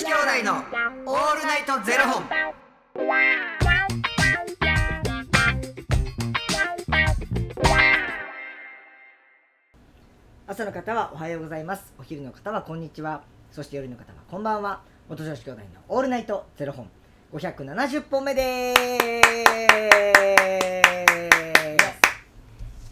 子兄弟のオールナイトゼロ本。朝の方はおはようございます。お昼の方はこんにちは。そして夜の方はこんばんは。元女子兄弟のオールナイトゼロ本。570本目です。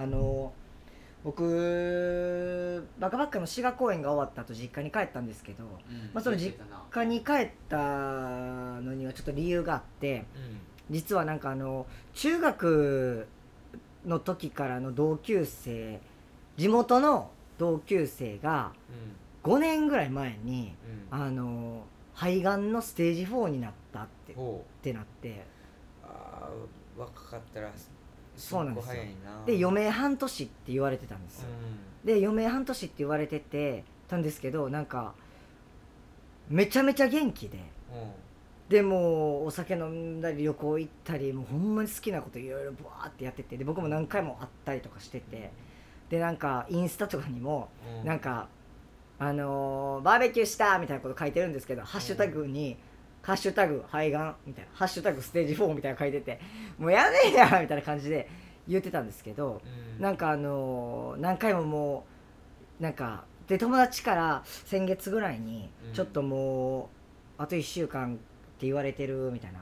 あの僕バカバッカの滋賀公演が終わった後実家に帰ったんですけど、まあ、その実家に帰ったのにはちょっと理由があって実はなんかあの中学の時からの同級生地元の同級生が5年ぐらい前にあの肺がんのステージ4になったってっほてなって。うあー若かったらそうなんですよ。で余命半年って言われてたんですよ、で余命半年って言われててたんですけどなんかめちゃめちゃ元気で。でもうお酒飲んだり旅行行ったりもうほんまに好きなこといろいろブワーってやっててで僕も何回も会ったりとかしててでなんかインスタとかにもうん。なんか、あのーバーベキューしたみたいなこと書いてるんですけど、ハッシュタグに「ハッシュタグ肺がん」みたいな「ハッシュタグステージ4」みたいなの書いてて「もうやめえや!」みたいな感じで言ってたんですけど、うん。なんかあのー何回ももうなんかで友達から先月ぐらいにうん。ちょっともうあと1週間って言われてるみたいな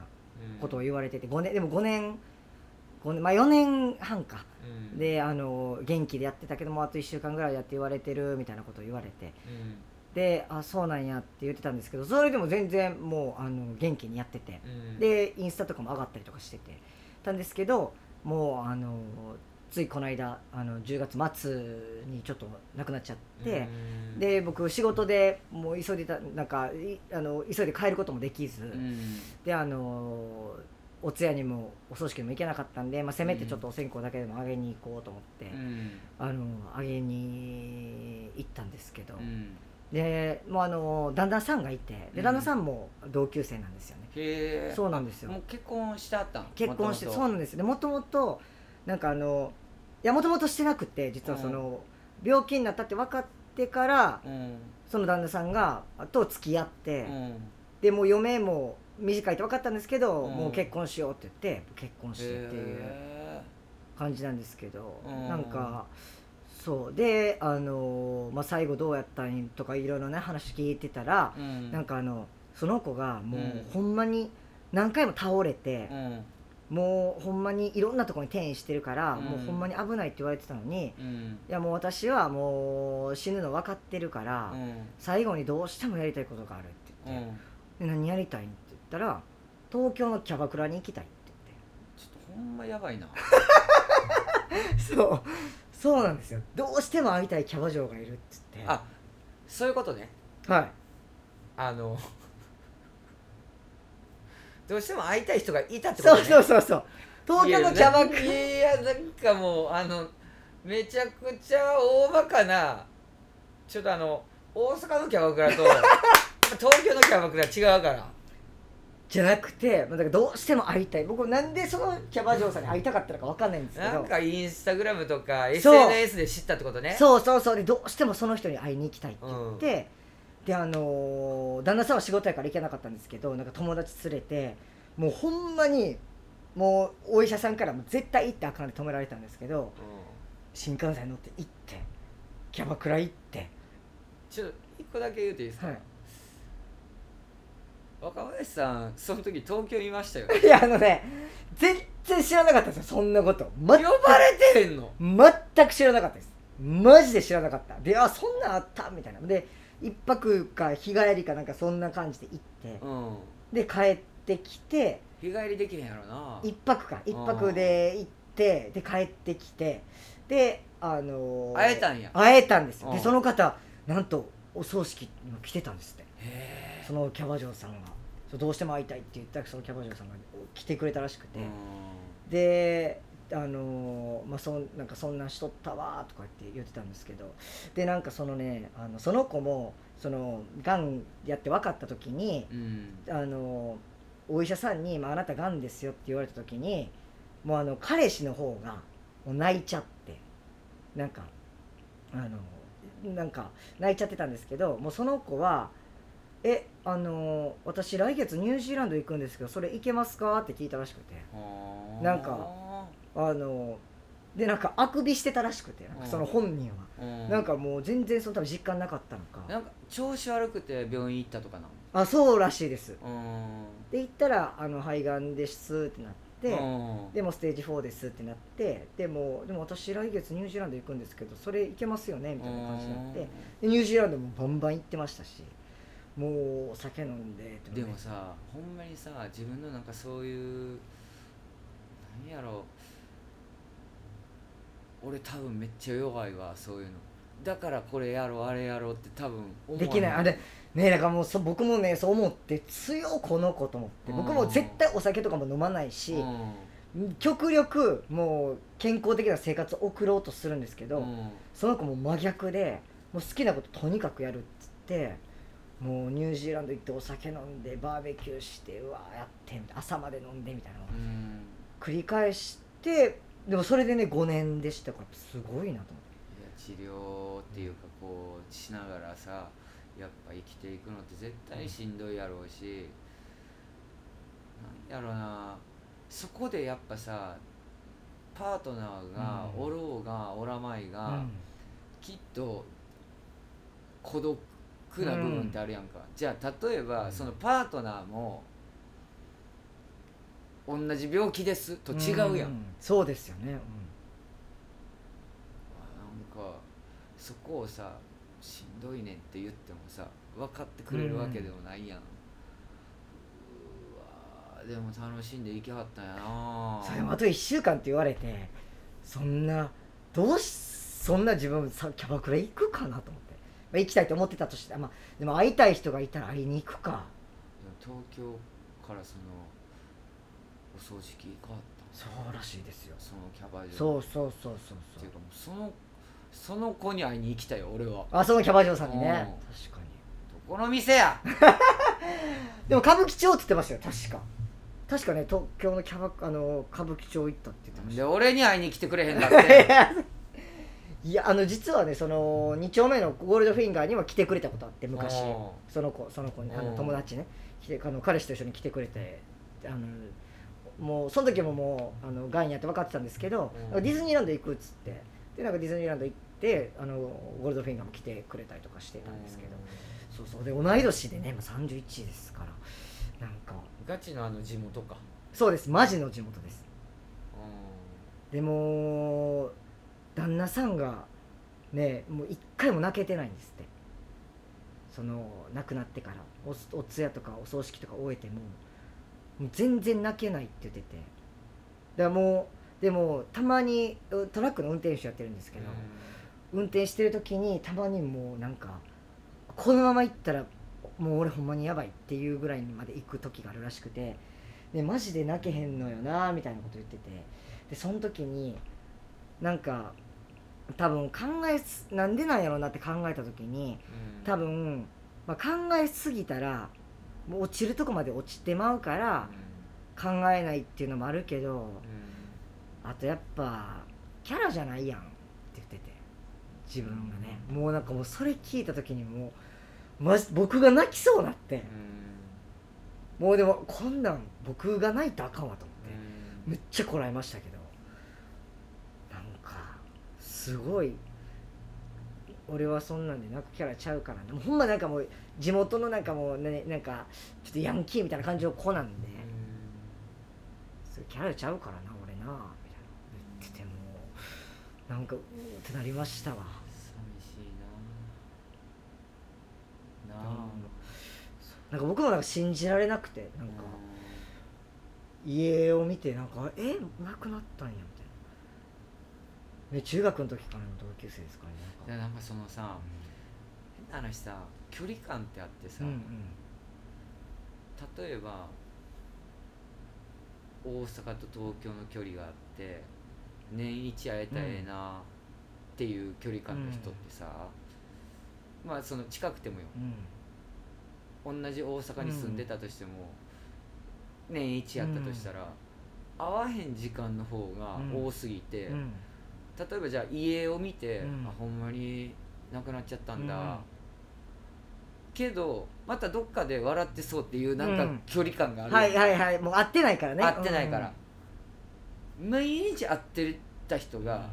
うん。ことを言われてて5年でも5年5年まあ4年半か。うん。であのー元気でやってたけどもあと1週間ぐらいやって言われてるみたいなことを言われて。うんであそうなんやって言ってたんですけどそれでも全然もうあの元気にやってて。うんでインスタとかも上がったりとかしてて。たんですけどもうあのついこの間あの10月末にちょっと亡くなっちゃって、うんで僕仕事でもう急いでたなんかいあの急いで帰ることもできず、うんであのお通夜にもお葬式にも行けなかったんで、まあ、せめてちょっとお線香だけでもあげに行こうと思って、うん。あのあげに行ったんですけど、うんでもうあの旦那さんがいてうん。で旦那さんも同級生なんですよね、へえそうなんですよ。もう結婚してあったん結婚してそうなんですでもともとなんかあのいやもともとしてなくて実はその、病気になったって分かってからうん。その旦那さんがと付き合って、うん。でもう余命も短いって分かったんですけど、うん。もう結婚しようって言って結婚してっていうへ感じなんですけど、うん。なんかそう。であの、まあ、最後どうやったんとかいろいろね話聞いてたら、ーうん。なんかあのその子がもう、うんほんまに何回も倒れてう、ん。もうほんまにいろんなところに転移してるから、うん。もうほんまに危ないって言われてたのにうん。いやもう私はもう死ぬの分かってるから、うん。最後にどうしてもやりたいことがあるってう言って、何やりたいんって言ったら東京のキャバクラに行きたいってちょっとほんまやばいな。言ってそうそうなんですよ。どうしても会いたいキャバ嬢がいるって言って。あそういうことね。はい。あの どうしても会いたい人がいたってことそうねそうそうそう。東京のキャバクラ。いやいやなんかもうあのめちゃくちゃ大バカなちょっとあの大阪のキャバクラと 東京のキャバクラ違うからじゃなくてまあだからどうしても会いたい。僕なんでそのキャバ嬢さんに会いたかったのか分かんないんですけど。なんかインスタグラムとか SNS で知ったってことね。そうそうそう。でどうしてもその人に会いに行きたいって言って、であのー旦那さんは仕事やから行けなかったんですけどなんか友達連れてもうほんまにもうお医者さんからも絶対行ってあかんって止められたんですけどうん。新幹線乗って行ってキャバクラ行って。ちょっと一個だけ言うていいですか、はい。若林さんその時東京いましたよ いやあのね全然知らなかったんですよそんなこと。全呼ばれてへんの？全く知らなかったです。マジで知らなかった。であそんなんあったみたいな。で一泊か日帰りかなんかそんな感じで行って。うん。で帰ってきて。日帰りできへんやろな。一泊か。一泊で行って。で帰ってきて。であのー会えたんや。会えたんですよ。でうん。その方なんとお葬式にも来てたんですって。へそのキャバ嬢さんがそうどうしても会いたいって言ったらそのキャバ嬢さんが来てくれたらしくて、であのまあ、そなんかそんなんしとったわとかって言ってたんですけど。でなんかそのねあのその子もそのがんやって分かった時に、うん、あのお医者さんに、まあ「あなたがんですよ」って言われた時にもうあの彼氏の方がもう泣いちゃって。なんかあのなんか泣いちゃってたんですけどもうその子は「えあの私来月ニュージーランド行くんですけどそれ行けますか?」って聞いたらしくて。なんかあのでなんかあくびしてたらしくてその本人は、なんかもう全然その多分実感なかったのか。なんか調子悪くて病院行ったとかなあそうらしいです。で行ったらあの肺がんですってなってでもステージ4ですってなってでもでも私来月ニュージーランド行くんですけどそれ行けますよね？みたいな感じになって。でニュージーランドもバンバン行ってましたしもうお酒飲んで、ね、でもさほんまにさ自分のなんかそういう何やろ。う俺多分めっちゃ弱いわそういうの。だからこれやろうあれやろうって多分できない。あれねだからもうそ僕もねそう思って強この子と思って僕も絶対お酒とかも飲まないし、極力もう健康的な生活を送ろうとするんですけど、その子も真逆でもう好きなこととにかくやるっつってもうニュージーランド行ってお酒飲んでバーベキューしてうわやって朝まで飲んでみたいなの。を繰り返してでもそれでね5年でしたからすごいなと思って。いや治療っていうかこうしながらさやっぱ生きていくのって絶対しんどいやろうし、なんやろな。そこでやっぱさパートナーがおろうがおらまいが、うん、きっと孤独な部分ってあるやんか、うん、じゃあ例えばそのパートナーも同じ病気です？と違うやん、うん、そうですよね、うん、なんかそこをさしんどいねんって言ってもさ分かってくれるわけでもないやん、うん、でも楽しんでいきはったんやな。それもあと1週間って言われてそんなどうしそんな自分さキャバクラ行くかなと思って、まあ、行きたいと思ってたとして、まあ、でも会いたい人がいたら会いに行くか。東京からそのお掃除機変わったそうらしいですよ。そのキャバ嬢そうそうそうそうっていうかもうそのその子に会いに行きたいよ俺は。あそのキャバ嬢さんにね。確かに。どこの店や？でも歌舞伎町って言ってましたよ確か。確かね東京のキャバあの歌舞伎町行ったって言ってました。で俺に会いに来てくれへんかって いやあの実はねその2丁目のゴールドフィンガーには来てくれたことあって昔。その子その子にあの友達ね。来てあの彼氏と一緒に来てくれてあのもうその時ももうあのがんやって分かってたんですけど、うん、ディズニーランド行くっつって。でなんかディズニーランド行ってあのゴールドフィンガーも来てくれたりとかしてたんですけど、うん、そうそう。で同い年でね、まあ、31ですから。なんか。ガチのあの地元か。そうです。マジの地元です、うん、でも旦那さんがねもう一回も泣けてないんですって。その亡くなってからおお通夜とかお葬式とか終えてももう全然泣けないって言ってて。だからもうでもたまにトラックの運転手やってるんですけど、運転してる時にたまにもうなんかこのまま行ったらもう俺ほんまにやばいっていうぐらいにまで行く時があるらしくてでマジで泣けへんのよなみたいなこと言ってて。でその時になんか多分考えなんでなんやろうなって考えた時に多分、まあ、考えすぎたら落ちるとこまで落ちてまうから考えないっていうのもあるけど、あとやっぱキャラじゃないやんって言ってて自分がね、もうなんかもうそれ聞いた時にもう、ま、僕が泣きそうなって、もうでもこんなん僕が泣いたらあかんわと思って、めっちゃこらえましたけどすごい。俺はそんなんで泣くキャラちゃうからね。もうほんまなんかもう地元のなんかもうねなんかちょっとヤンキーみたいな感じの子なんで、それキャラちゃうからな俺なみたいな。言っててもなんかうってなりましたわ。寂しいな。なあ、なんか僕もなんか信じられなくてなんか、家を見てなんかえ亡くなったんやみたいなね中学の時からの同級生ですからねなんか。そのさ、変な話さ距離感ってあってさ、うんうん、例えば大阪と東京の距離があって年一会えたらええなっていう距離感の人ってさ、まあその近くてもよ。うん。同じ大阪に住んでたとしても、年一やったとしたら、会わへん時間の方が多すぎて、うん例えばじゃあ家を見て、うん。あほんまになくなっちゃったんだ、うん。けどまたどっかで笑ってそうっていうなんかうん。距離感がある、はいはいはい。もう会ってないからね。会ってないから、毎日会ってた人が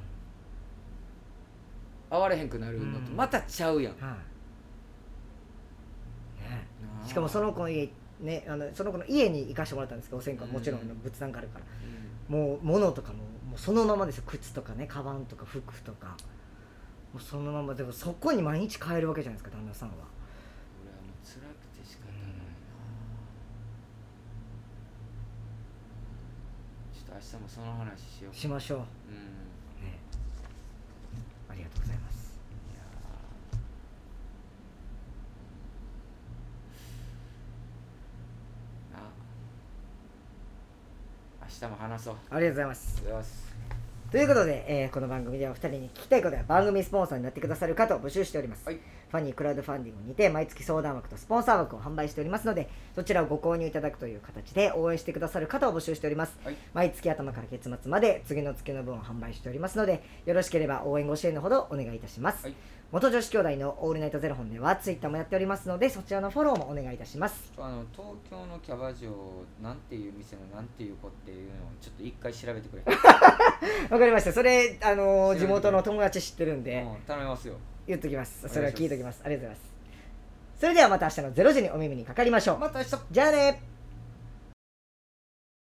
会われへんくなるのとうん。またちゃうやん、うんはあ。しかもその子の家ねあのその子の家に行かしてもらったんですけどお線香。はもちろんうん仏壇があるから。うん。もう物とかもそのままですよ。靴とかねカバンとか服とか。もうそのままでもそこに毎日帰るわけじゃないですか旦那さんは。俺はもう辛くて仕方ない。な、ちょっと明日もその話しようしましょう、うん。ね、ありがとうございますいやーな明日も話そう。ありがとうございます。ということで、えーこの番組では2人に聞きたいことや番組スポンサーになってくださる方を募集しております、はい。ファニークラウドファンディングにて毎月相談枠とスポンサー枠を販売しておりますのでそちらをご購入いただくという形で応援してくださる方を募集しております、はい。毎月頭から月末まで次の月の分を販売しておりますのでよろしければ応援ご支援のほどお願いいたします、はい元女子兄弟のオールナイトゼロ本ではツイッターもやっておりますのでそちらのフォローもお願いいたします。あの東京のキャバ嬢なんていう店のなんていう子っていうのをちょっと一回調べてくれ。わかりました。それあの地元の友達知ってるんで、うん頼みますよ。言っときます。それは聞いときます。ありがとうございます。それではまた明日の0時にお耳にかかりましょう。また明日。じゃあね